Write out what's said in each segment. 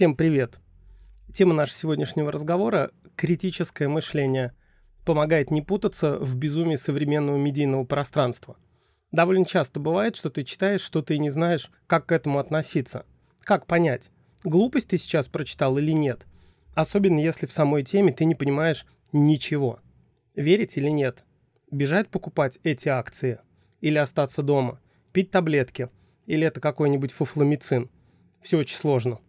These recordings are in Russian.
Всем привет! Тема нашего сегодняшнего разговора – критическое мышление. Помогает не путаться в безумии современного медийного пространства. Довольно часто бывает, что ты читаешь что-то и не знаешь, как к этому относиться. Как понять, глупость ты сейчас прочитал или нет? Особенно если в самой теме ты не понимаешь ничего. Верить или нет? Бежать покупать эти акции? Или остаться дома? Пить таблетки? Или это какой-нибудь фуфломицин? Все очень сложно.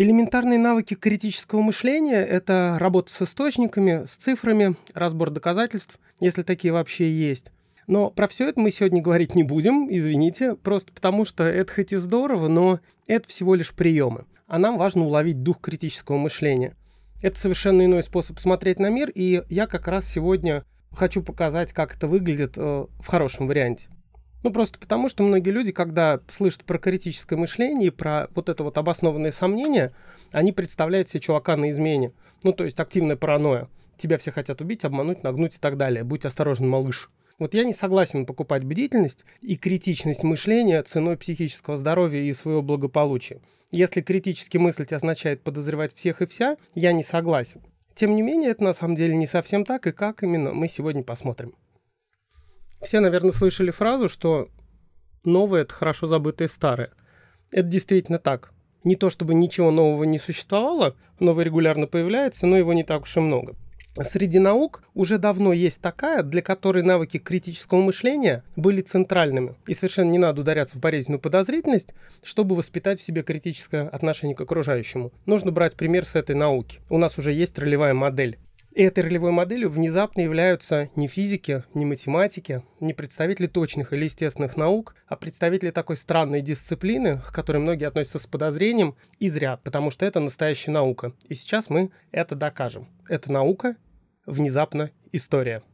Элементарные навыки критического мышления – это работа с источниками, с цифрами, разбор доказательств, если такие вообще есть. Но про все это мы сегодня говорить не будем, извините, просто потому что это хоть и здорово, но это всего лишь приемы. А нам важно уловить дух критического мышления. Это совершенно иной способ смотреть на мир, и я как раз сегодня хочу показать, как это выглядит э, в хорошем варианте. Ну, просто потому, что многие люди, когда слышат про критическое мышление и про вот это вот обоснованные сомнения, они представляют себе чувака на измене. Ну, то есть активная паранойя. Тебя все хотят убить, обмануть, нагнуть и так далее. Будь осторожен, малыш. Вот я не согласен покупать бдительность и критичность мышления ценой психического здоровья и своего благополучия. Если критически мыслить означает подозревать всех и вся, я не согласен. Тем не менее, это на самом деле не совсем так, и как именно, мы сегодня посмотрим. Все, наверное, слышали фразу, что новое – это хорошо забытое старое. Это действительно так. Не то чтобы ничего нового не существовало, новое регулярно появляется, но его не так уж и много. Среди наук уже давно есть такая, для которой навыки критического мышления были центральными. И совершенно не надо ударяться в болезненную подозрительность, чтобы воспитать в себе критическое отношение к окружающему. Нужно брать пример с этой науки. У нас уже есть ролевая модель. И этой ролевой моделью внезапно являются не физики, не математики, не представители точных или естественных наук, а представители такой странной дисциплины, к которой многие относятся с подозрением, и зря, потому что это настоящая наука. И сейчас мы это докажем. Это наука, внезапно история.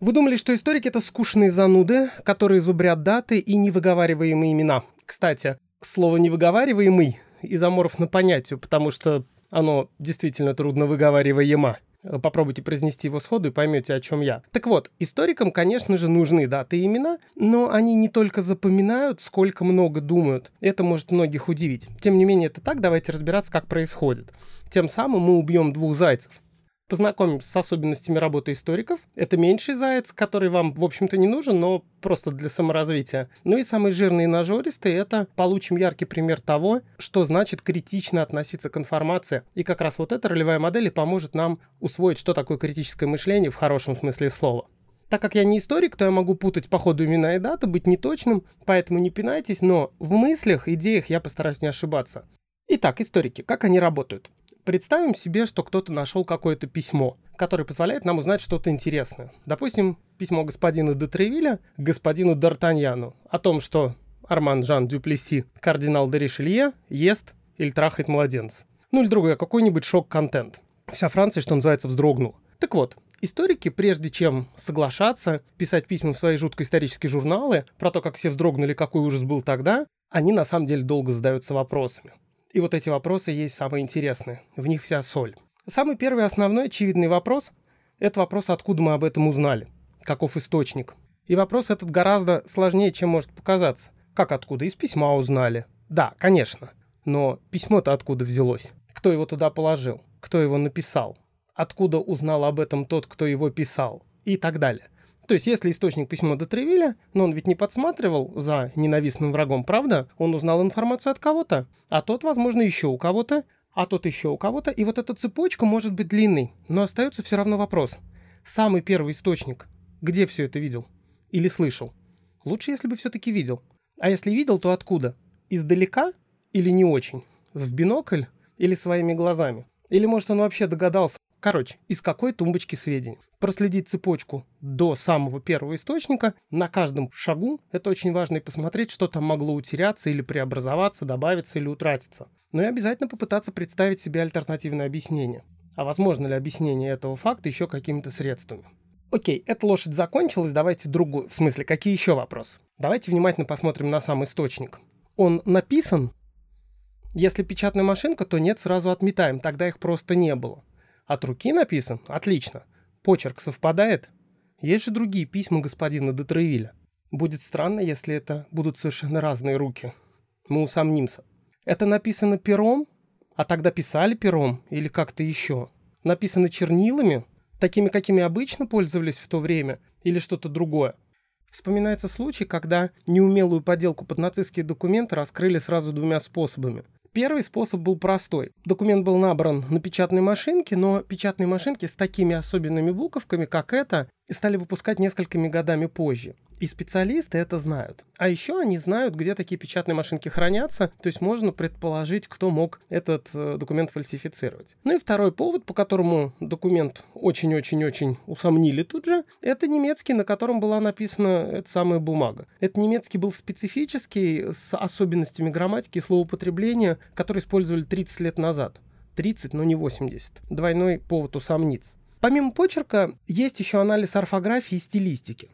Вы думали, что историки — это скучные зануды, которые зубрят даты и невыговариваемые имена. Кстати, слово «невыговариваемый» изоморфно понятию, потому что оно действительно трудно выговариваемо. Попробуйте произнести его сходу и поймете, о чем я. Так вот, историкам, конечно же, нужны даты и имена, но они не только запоминают, сколько много думают. Это может многих удивить. Тем не менее, это так, давайте разбираться, как происходит. Тем самым мы убьем двух зайцев. Познакомимся с особенностями работы историков. Это меньший заяц, который вам, в общем-то, не нужен, но просто для саморазвития. Ну и самый жирный и нажористый – это получим яркий пример того, что значит критично относиться к информации. И как раз вот эта ролевая модель и поможет нам усвоить, что такое критическое мышление в хорошем смысле слова. Так как я не историк, то я могу путать по ходу имена и даты, быть неточным, поэтому не пинайтесь, но в мыслях, идеях я постараюсь не ошибаться. Итак, историки, как они работают? Представим себе, что кто-то нашел какое-то письмо, которое позволяет нам узнать что-то интересное. Допустим, письмо господина де Тревиля господину Д'Артаньяну о том, что Арман Жан Дюплеси, кардинал де Ришелье, ест или трахает младенцев. Ну или другое, какой-нибудь шок-контент. Вся Франция, что называется, вздрогнула. Так вот, Историки, прежде чем соглашаться, писать письма в свои жуткие исторические журналы про то, как все вздрогнули, какой ужас был тогда, они на самом деле долго задаются вопросами. И вот эти вопросы есть самые интересные. В них вся соль. Самый первый основной очевидный вопрос – это вопрос, откуда мы об этом узнали. Каков источник? И вопрос этот гораздо сложнее, чем может показаться. Как откуда? Из письма узнали. Да, конечно. Но письмо-то откуда взялось? Кто его туда положил? Кто его написал? Откуда узнал об этом тот, кто его писал? И так далее. То есть, если источник письма до Тревиля, но он ведь не подсматривал за ненавистным врагом, правда? Он узнал информацию от кого-то, а тот, возможно, еще у кого-то, а тот еще у кого-то, и вот эта цепочка может быть длинной, но остается все равно вопрос. Самый первый источник, где все это видел? Или слышал? Лучше, если бы все-таки видел. А если видел, то откуда? Издалека или не очень? В бинокль или своими глазами? Или, может, он вообще догадался, Короче, из какой тумбочки сведений. Проследить цепочку до самого первого источника на каждом шагу. Это очень важно и посмотреть, что там могло утеряться или преобразоваться, добавиться или утратиться. Но и обязательно попытаться представить себе альтернативное объяснение. А возможно ли объяснение этого факта еще какими-то средствами? Окей, эта лошадь закончилась, давайте другую. В смысле, какие еще вопросы? Давайте внимательно посмотрим на сам источник. Он написан? Если печатная машинка, то нет, сразу отметаем, тогда их просто не было. От руки написан? Отлично. Почерк совпадает? Есть же другие письма господина де Будет странно, если это будут совершенно разные руки. Мы усомнимся. Это написано пером? А тогда писали пером или как-то еще? Написано чернилами? Такими, какими обычно пользовались в то время? Или что-то другое? Вспоминается случай, когда неумелую поделку под нацистские документы раскрыли сразу двумя способами. Первый способ был простой. Документ был набран на печатной машинке, но печатные машинки с такими особенными буковками, как эта, стали выпускать несколькими годами позже. И специалисты это знают. А еще они знают, где такие печатные машинки хранятся, то есть можно предположить, кто мог этот э, документ фальсифицировать. Ну и второй повод, по которому документ очень-очень-очень усомнили тут же, это немецкий, на котором была написана эта самая бумага. Этот немецкий был специфический, с особенностями грамматики и словоупотребления, которые использовали 30 лет назад. 30, но не 80. Двойной повод усомниться. Помимо почерка, есть еще анализ орфографии и стилистики.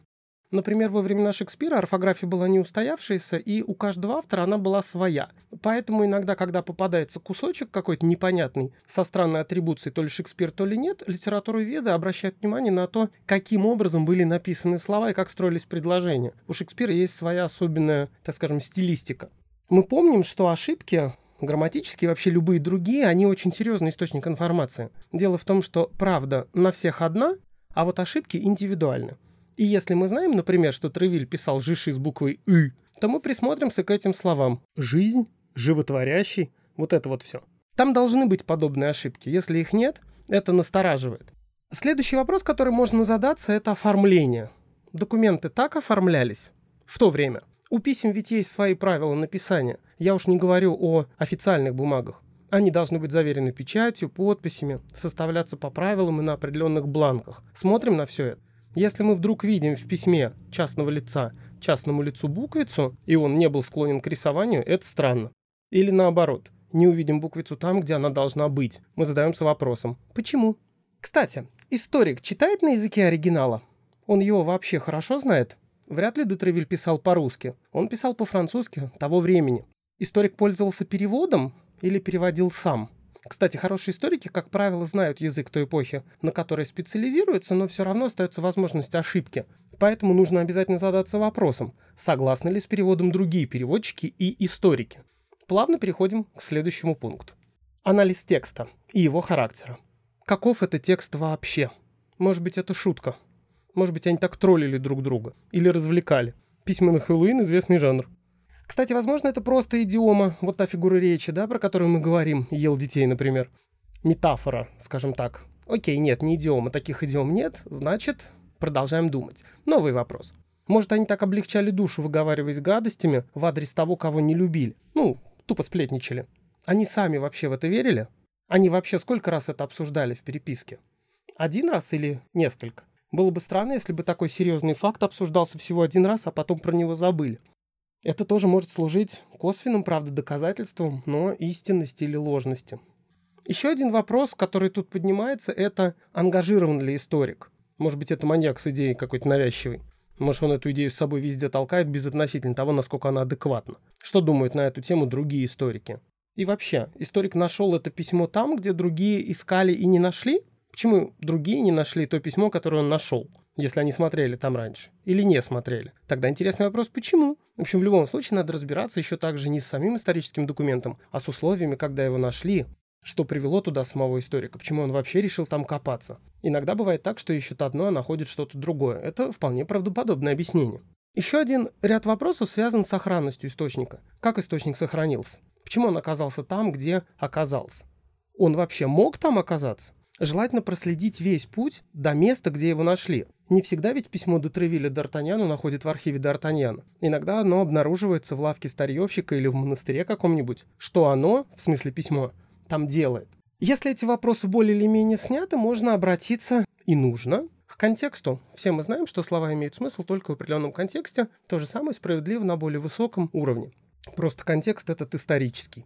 Например, во времена Шекспира орфография была не устоявшаяся, и у каждого автора она была своя. Поэтому иногда, когда попадается кусочек какой-то непонятный, со странной атрибуцией, то ли Шекспир, то ли нет, литературу веды обращают внимание на то, каким образом были написаны слова и как строились предложения. У Шекспира есть своя особенная, так скажем, стилистика. Мы помним, что ошибки грамматические, вообще любые другие, они очень серьезный источник информации. Дело в том, что правда на всех одна, а вот ошибки индивидуальны. И если мы знаем, например, что Тревиль писал «жиши» с буквой «ы», то мы присмотримся к этим словам. Жизнь, животворящий, вот это вот все. Там должны быть подобные ошибки. Если их нет, это настораживает. Следующий вопрос, который можно задаться, это оформление. Документы так оформлялись в то время. У писем ведь есть свои правила написания. Я уж не говорю о официальных бумагах. Они должны быть заверены печатью, подписями, составляться по правилам и на определенных бланках. Смотрим на все это. Если мы вдруг видим в письме частного лица частному лицу буквицу, и он не был склонен к рисованию, это странно. Или наоборот, не увидим буквицу там, где она должна быть. Мы задаемся вопросом «Почему?». Кстати, историк читает на языке оригинала? Он его вообще хорошо знает? Вряд ли Детревиль писал по-русски. Он писал по-французски того времени. Историк пользовался переводом или переводил сам? Кстати, хорошие историки, как правило, знают язык той эпохи, на которой специализируются, но все равно остается возможность ошибки. Поэтому нужно обязательно задаться вопросом, согласны ли с переводом другие переводчики и историки. Плавно переходим к следующему пункту. Анализ текста и его характера. Каков это текст вообще? Может быть, это шутка? Может быть, они так троллили друг друга? Или развлекали? Письма на Хэллоуин – известный жанр. Кстати, возможно, это просто идиома, вот та фигура речи, да, про которую мы говорим, ел детей, например. Метафора, скажем так. Окей, нет, не идиома, таких идиом нет, значит, продолжаем думать. Новый вопрос. Может, они так облегчали душу, выговариваясь гадостями в адрес того, кого не любили? Ну, тупо сплетничали. Они сами вообще в это верили? Они вообще сколько раз это обсуждали в переписке? Один раз или несколько? Было бы странно, если бы такой серьезный факт обсуждался всего один раз, а потом про него забыли. Это тоже может служить косвенным, правда, доказательством, но истинности или ложности. Еще один вопрос, который тут поднимается, это ангажирован ли историк. Может быть, это маньяк с идеей какой-то навязчивый. Может, он эту идею с собой везде толкает безотносительно того, насколько она адекватна. Что думают на эту тему другие историки? И вообще, историк нашел это письмо там, где другие искали и не нашли? Почему другие не нашли то письмо, которое он нашел? Если они смотрели там раньше, или не смотрели. Тогда интересный вопрос, почему? В общем, в любом случае надо разбираться еще также не с самим историческим документом, а с условиями, когда его нашли, что привело туда самого историка, почему он вообще решил там копаться. Иногда бывает так, что ищут одно, а находят что-то другое. Это вполне правдоподобное объяснение. Еще один ряд вопросов связан с сохранностью источника. Как источник сохранился? Почему он оказался там, где оказался? Он вообще мог там оказаться? Желательно проследить весь путь до места, где его нашли. Не всегда ведь письмо до Тревиля Д'Артаньяну находит в архиве Д'Артаньяна. Иногда оно обнаруживается в лавке старьевщика или в монастыре каком-нибудь. Что оно, в смысле письмо, там делает? Если эти вопросы более или менее сняты, можно обратиться, и нужно, к контексту. Все мы знаем, что слова имеют смысл только в определенном контексте. То же самое справедливо на более высоком уровне. Просто контекст этот исторический.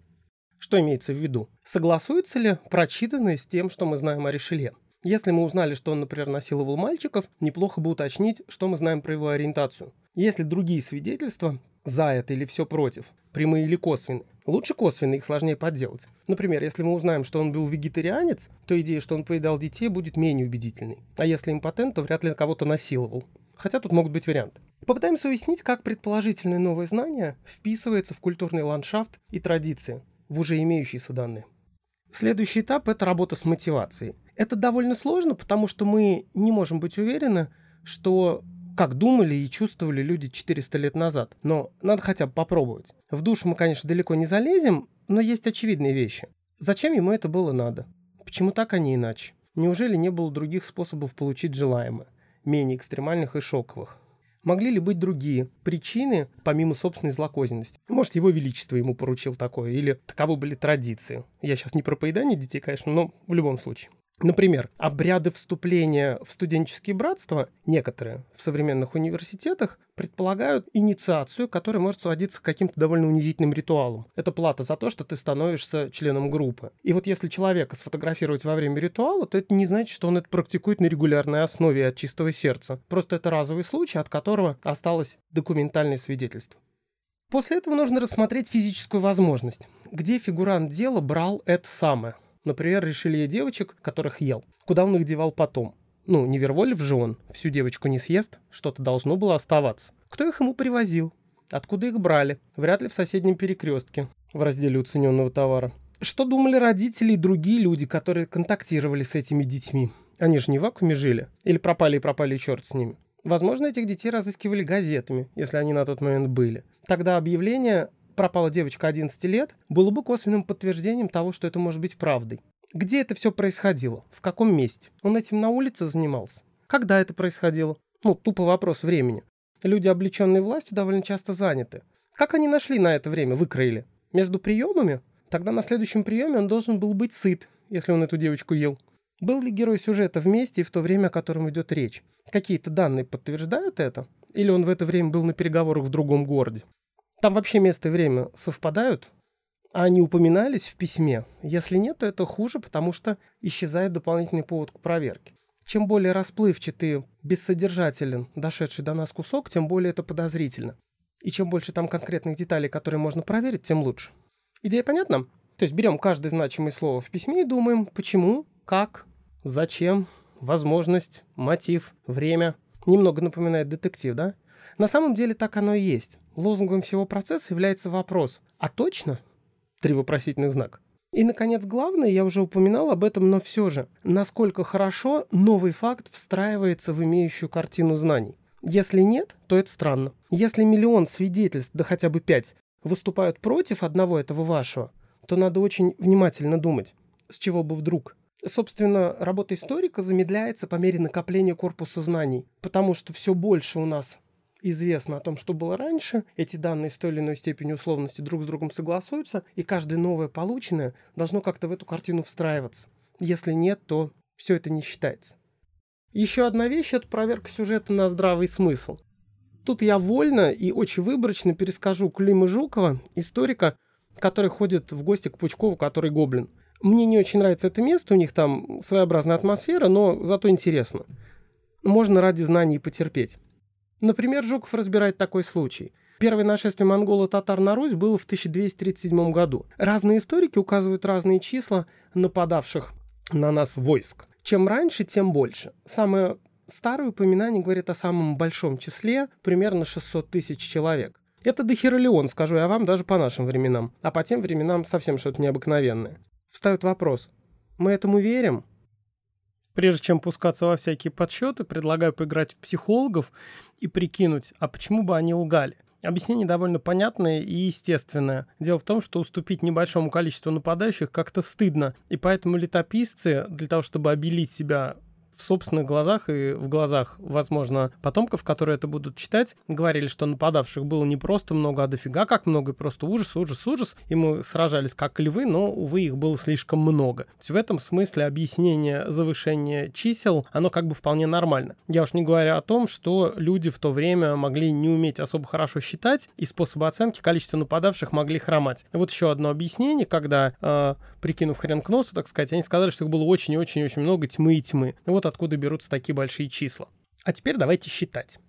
Что имеется в виду? Согласуется ли прочитанное с тем, что мы знаем о Ришелье? Если мы узнали, что он, например, насиловал мальчиков, неплохо бы уточнить, что мы знаем про его ориентацию. Если другие свидетельства за это или все против, прямые или косвенные, лучше косвенные, их сложнее подделать. Например, если мы узнаем, что он был вегетарианец, то идея, что он поедал детей, будет менее убедительной. А если импотент, то вряд ли кого-то насиловал. Хотя тут могут быть варианты. Попытаемся уяснить, как предположительное новое знание вписывается в культурный ландшафт и традиции в уже имеющиеся данные. Следующий этап – это работа с мотивацией. Это довольно сложно, потому что мы не можем быть уверены, что как думали и чувствовали люди 400 лет назад. Но надо хотя бы попробовать. В душу мы, конечно, далеко не залезем, но есть очевидные вещи. Зачем ему это было надо? Почему так, а не иначе? Неужели не было других способов получить желаемое, менее экстремальных и шоковых? Могли ли быть другие причины, помимо собственной злокозненности? Может, его величество ему поручил такое, или таковы были традиции. Я сейчас не про поедание детей, конечно, но в любом случае. Например, обряды вступления в студенческие братства, некоторые в современных университетах, предполагают инициацию, которая может сводиться к каким-то довольно унизительным ритуалам. Это плата за то, что ты становишься членом группы. И вот если человека сфотографировать во время ритуала, то это не значит, что он это практикует на регулярной основе от чистого сердца. Просто это разовый случай, от которого осталось документальное свидетельство. После этого нужно рассмотреть физическую возможность, где фигурант дела брал это самое – Например, решили я девочек, которых ел. Куда он их девал потом? Ну, не Вервольф же он. Всю девочку не съест. Что-то должно было оставаться. Кто их ему привозил? Откуда их брали? Вряд ли в соседнем перекрестке, в разделе уцененного товара. Что думали родители и другие люди, которые контактировали с этими детьми? Они же не в вакууме жили. Или пропали и пропали, и черт с ними. Возможно, этих детей разыскивали газетами, если они на тот момент были. Тогда объявление пропала девочка 11 лет, было бы косвенным подтверждением того, что это может быть правдой. Где это все происходило? В каком месте? Он этим на улице занимался? Когда это происходило? Ну, тупо вопрос времени. Люди, облеченные властью, довольно часто заняты. Как они нашли на это время, выкроили? Между приемами? Тогда на следующем приеме он должен был быть сыт, если он эту девочку ел. Был ли герой сюжета вместе и в то время, о котором идет речь? Какие-то данные подтверждают это? Или он в это время был на переговорах в другом городе? Там вообще место и время совпадают, а они упоминались в письме. Если нет, то это хуже, потому что исчезает дополнительный повод к проверке. Чем более расплывчатый, бессодержателен, дошедший до нас кусок, тем более это подозрительно. И чем больше там конкретных деталей, которые можно проверить, тем лучше. Идея понятна? То есть берем каждое значимое слово в письме и думаем, почему, как, зачем, возможность, мотив, время. Немного напоминает детектив, да? На самом деле так оно и есть. Лозунгом всего процесса является вопрос «А точно?» Три вопросительных знака. И, наконец, главное, я уже упоминал об этом, но все же, насколько хорошо новый факт встраивается в имеющую картину знаний. Если нет, то это странно. Если миллион свидетельств, да хотя бы пять, выступают против одного этого вашего, то надо очень внимательно думать, с чего бы вдруг. Собственно, работа историка замедляется по мере накопления корпуса знаний, потому что все больше у нас известно о том, что было раньше, эти данные с той или иной степенью условности друг с другом согласуются, и каждое новое полученное должно как-то в эту картину встраиваться. Если нет, то все это не считается. Еще одна вещь – это проверка сюжета на здравый смысл. Тут я вольно и очень выборочно перескажу Клима Жукова, историка, который ходит в гости к Пучкову, который гоблин. Мне не очень нравится это место, у них там своеобразная атмосфера, но зато интересно. Можно ради знаний потерпеть. Например, Жуков разбирает такой случай. Первое нашествие монголо-татар на Русь было в 1237 году. Разные историки указывают разные числа нападавших на нас войск. Чем раньше, тем больше. Самое старое упоминание говорит о самом большом числе, примерно 600 тысяч человек. Это дохеролеон, скажу я вам, даже по нашим временам. А по тем временам совсем что-то необыкновенное. Встает вопрос. Мы этому верим? Прежде чем пускаться во всякие подсчеты, предлагаю поиграть в психологов и прикинуть, а почему бы они лгали. Объяснение довольно понятное и естественное. Дело в том, что уступить небольшому количеству нападающих как-то стыдно, и поэтому летописцы, для того, чтобы обелить себя в собственных глазах и в глазах, возможно, потомков, которые это будут читать, говорили, что нападавших было не просто много, а дофига как много, и просто ужас, ужас, ужас. И мы сражались как львы, но, увы, их было слишком много. То в этом смысле объяснение завышения чисел, оно как бы вполне нормально. Я уж не говорю о том, что люди в то время могли не уметь особо хорошо считать, и способы оценки количества нападавших могли хромать. Вот еще одно объяснение, когда, э, прикинув хрен к носу, так сказать, они сказали, что их было очень-очень-очень много тьмы и тьмы. Вот откуда берутся такие большие числа. А теперь давайте считать.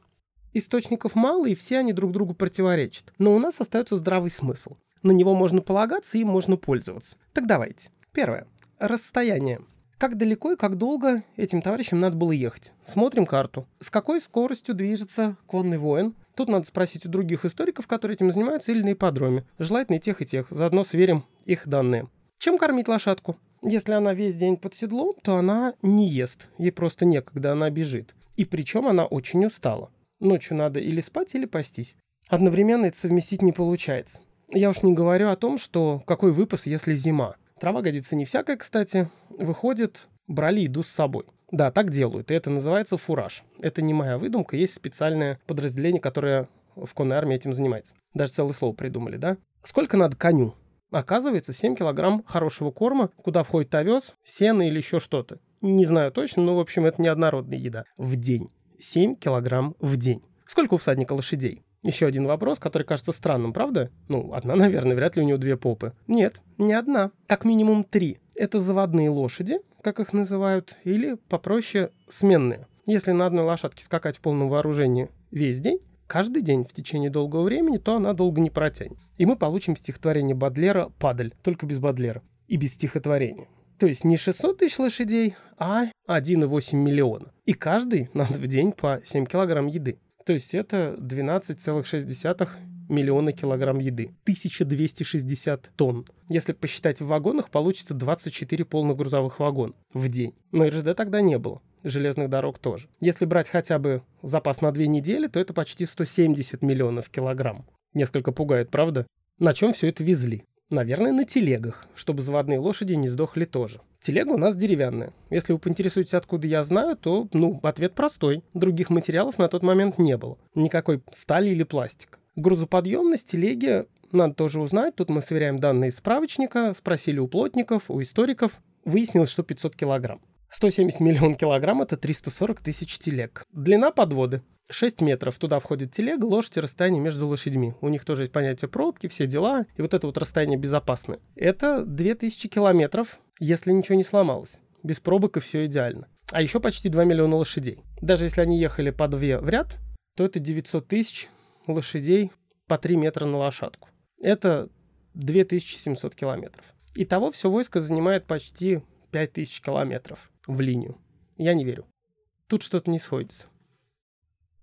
Источников мало, и все они друг другу противоречат. Но у нас остается здравый смысл. На него можно полагаться и можно пользоваться. Так давайте. Первое. Расстояние. Как далеко и как долго этим товарищам надо было ехать? Смотрим карту. С какой скоростью движется конный воин? Тут надо спросить у других историков, которые этим занимаются, или на ипподроме. Желательно и тех, и тех. Заодно сверим их данные. Чем кормить лошадку? Если она весь день под седлом, то она не ест. Ей просто некогда, она бежит. И причем она очень устала. Ночью надо или спать, или пастись. Одновременно это совместить не получается. Я уж не говорю о том, что какой выпас, если зима. Трава годится не всякая, кстати. Выходит, брали еду с собой. Да, так делают, и это называется фураж. Это не моя выдумка, есть специальное подразделение, которое в конной армии этим занимается. Даже целое слово придумали, да? Сколько надо коню? Оказывается, 7 килограмм хорошего корма, куда входит овес, сено или еще что-то. Не знаю точно, но, в общем, это неоднородная еда. В день. 7 килограмм в день. Сколько у всадника лошадей? Еще один вопрос, который кажется странным, правда? Ну, одна, наверное, вряд ли у него две попы. Нет, не одна. Как минимум три. Это заводные лошади, как их называют, или попроще сменные. Если на одной лошадке скакать в полном вооружении весь день, каждый день в течение долгого времени, то она долго не протянет. И мы получим стихотворение Бадлера «Падаль», только без Бадлера и без стихотворения. То есть не 600 тысяч лошадей, а 1,8 миллиона. И каждый надо в день по 7 килограмм еды. То есть это 12,6 миллиона килограмм еды. 1260 тонн. Если посчитать в вагонах, получится 24 полных грузовых вагона в день. Но РЖД тогда не было. Железных дорог тоже. Если брать хотя бы запас на две недели, то это почти 170 миллионов килограмм. Несколько пугает, правда? На чем все это везли? Наверное, на телегах, чтобы заводные лошади не сдохли тоже. Телега у нас деревянная. Если вы поинтересуетесь, откуда я знаю, то, ну, ответ простой. Других материалов на тот момент не было. Никакой стали или пластика. Грузоподъемность телеги надо тоже узнать. Тут мы сверяем данные из справочника, спросили у плотников, у историков. Выяснилось, что 500 килограмм. 170 миллион килограмм – это 340 тысяч телег. Длина подводы 6 метров. Туда входит телега, лошадь и расстояние между лошадьми. У них тоже есть понятие пробки, все дела. И вот это вот расстояние безопасное. Это 2000 километров, если ничего не сломалось. Без пробок и все идеально. А еще почти 2 миллиона лошадей. Даже если они ехали по две в ряд, то это 900 тысяч лошадей по 3 метра на лошадку. Это 2700 километров. Итого все войско занимает почти 5000 километров в линию. Я не верю. Тут что-то не сходится.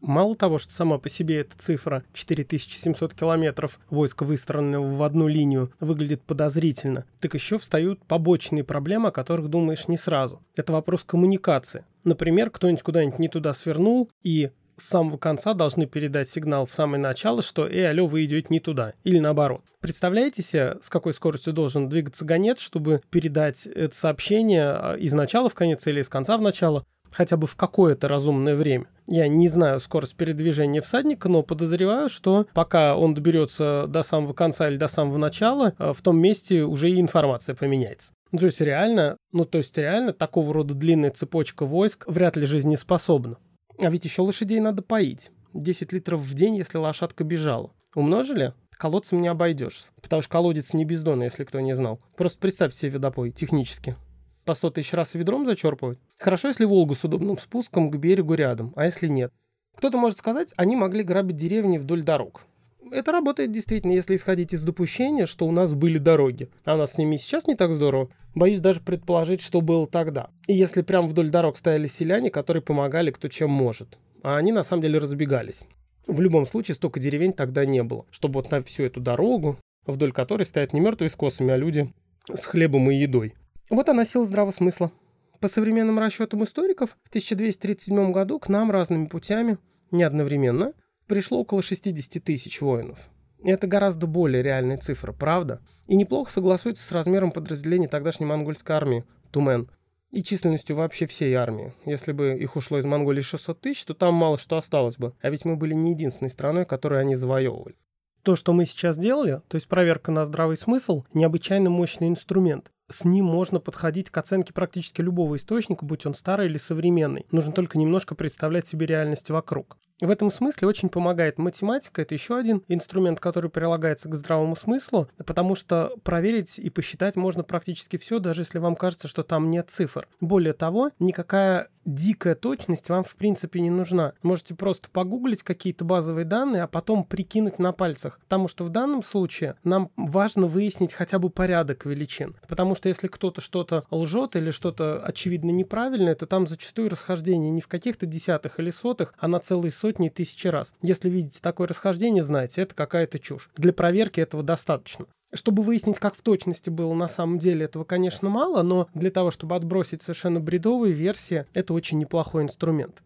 Мало того, что сама по себе эта цифра 4700 километров войска, выстроенного в одну линию, выглядит подозрительно, так еще встают побочные проблемы, о которых думаешь не сразу. Это вопрос коммуникации. Например, кто-нибудь куда-нибудь не туда свернул, и с самого конца должны передать сигнал в самое начало, что «Эй, алло, вы идете не туда». Или наоборот. Представляете себе, с какой скоростью должен двигаться гонец, чтобы передать это сообщение а, из начала в конец или из конца в начало, хотя бы в какое-то разумное время. Я не знаю скорость передвижения всадника, но подозреваю, что пока он доберется до самого конца или до самого начала, а, в том месте уже и информация поменяется. Ну, то есть реально, ну, то есть реально такого рода длинная цепочка войск вряд ли жизнеспособна. А ведь еще лошадей надо поить. 10 литров в день, если лошадка бежала. Умножили? Колодцем не обойдешься. Потому что колодец не бездонный, если кто не знал. Просто представь себе водопой технически. По 100 тысяч раз ведром зачерпывать. Хорошо, если Волгу с удобным спуском к берегу рядом, а если нет. Кто-то может сказать, они могли грабить деревни вдоль дорог. Это работает действительно, если исходить из допущения, что у нас были дороги. А у нас с ними сейчас не так здорово. Боюсь даже предположить, что было тогда. И если прям вдоль дорог стояли селяне, которые помогали кто чем может. А они на самом деле разбегались. В любом случае, столько деревень тогда не было. Чтобы вот на всю эту дорогу, вдоль которой стоят не мертвые с косами, а люди с хлебом и едой. Вот она сила здравого смысла. По современным расчетам историков, в 1237 году к нам разными путями, не одновременно, пришло около 60 тысяч воинов. Это гораздо более реальная цифра, правда? И неплохо согласуется с размером подразделений тогдашней монгольской армии, Тумен, и численностью вообще всей армии. Если бы их ушло из Монголии 600 тысяч, то там мало что осталось бы. А ведь мы были не единственной страной, которую они завоевывали. То, что мы сейчас делали, то есть проверка на здравый смысл, необычайно мощный инструмент с ним можно подходить к оценке практически любого источника, будь он старый или современный. Нужно только немножко представлять себе реальность вокруг. В этом смысле очень помогает математика. Это еще один инструмент, который прилагается к здравому смыслу, потому что проверить и посчитать можно практически все, даже если вам кажется, что там нет цифр. Более того, никакая дикая точность вам в принципе не нужна. Можете просто погуглить какие-то базовые данные, а потом прикинуть на пальцах. Потому что в данном случае нам важно выяснить хотя бы порядок величин. Потому что если кто-то что-то лжет или что-то очевидно неправильное, то там зачастую расхождение не в каких-то десятых или сотых, а на целые сотни и тысячи раз. Если видите такое расхождение, знаете, это какая-то чушь. Для проверки этого достаточно. Чтобы выяснить, как в точности было на самом деле, этого, конечно, мало, но для того, чтобы отбросить совершенно бредовые версии, это очень неплохой инструмент.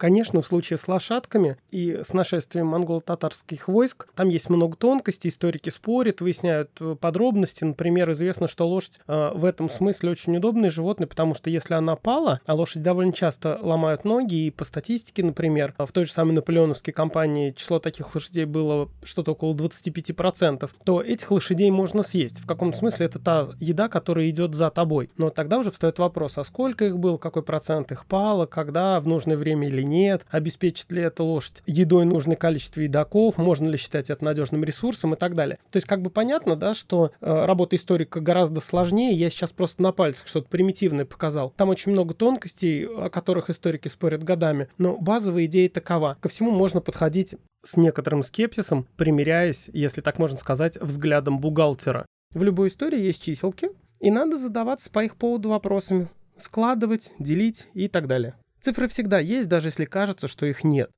Конечно, в случае с лошадками и с нашествием монголо-татарских войск там есть много тонкостей, историки спорят, выясняют э, подробности. Например, известно, что лошадь э, в этом смысле очень удобное животное, потому что если она пала, а лошадь довольно часто ломают ноги, и по статистике, например, в той же самой наполеоновской кампании число таких лошадей было что-то около 25%, то этих лошадей можно съесть. В каком смысле это та еда, которая идет за тобой. Но тогда уже встает вопрос, а сколько их было, какой процент их пало, когда, в нужное время или нет, обеспечит ли эта лошадь едой нужное количество едоков, можно ли считать это надежным ресурсом и так далее. То есть как бы понятно, да, что э, работа историка гораздо сложнее, я сейчас просто на пальцах что-то примитивное показал. Там очень много тонкостей, о которых историки спорят годами, но базовая идея такова. Ко всему можно подходить с некоторым скепсисом, примеряясь, если так можно сказать, взглядом бухгалтера. В любой истории есть чиселки, и надо задаваться по их поводу вопросами. Складывать, делить и так далее. Цифры всегда есть, даже если кажется, что их нет.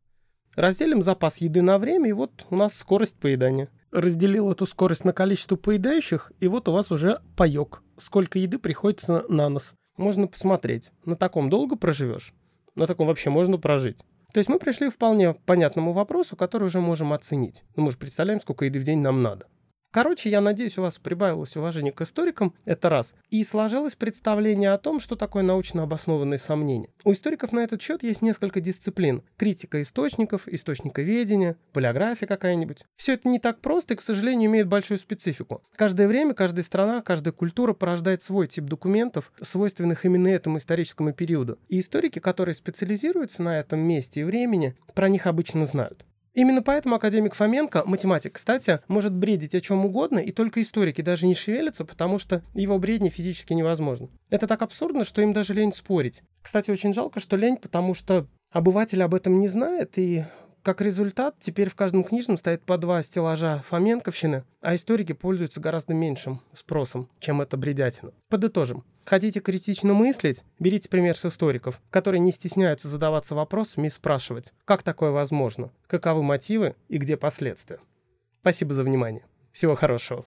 Разделим запас еды на время, и вот у нас скорость поедания. Разделил эту скорость на количество поедающих, и вот у вас уже паёк. Сколько еды приходится на нос. Можно посмотреть, на таком долго проживешь? На таком вообще можно прожить. То есть мы пришли к вполне понятному вопросу, который уже можем оценить. Ну, мы же представляем, сколько еды в день нам надо. Короче, я надеюсь, у вас прибавилось уважение к историкам, это раз. И сложилось представление о том, что такое научно обоснованные сомнения. У историков на этот счет есть несколько дисциплин. Критика источников, источниковедение, полиография какая-нибудь. Все это не так просто и, к сожалению, имеет большую специфику. Каждое время, каждая страна, каждая культура порождает свой тип документов, свойственных именно этому историческому периоду. И историки, которые специализируются на этом месте и времени, про них обычно знают. Именно поэтому академик Фоменко, математик, кстати, может бредить о чем угодно, и только историки даже не шевелятся, потому что его бредни физически невозможно. Это так абсурдно, что им даже лень спорить. Кстати, очень жалко, что лень, потому что обыватель об этом не знает, и как результат, теперь в каждом книжном стоит по два стеллажа Фоменковщины, а историки пользуются гораздо меньшим спросом, чем это бредятина. Подытожим. Хотите критично мыслить? Берите пример с историков, которые не стесняются задаваться вопросами и спрашивать, как такое возможно, каковы мотивы и где последствия. Спасибо за внимание. Всего хорошего.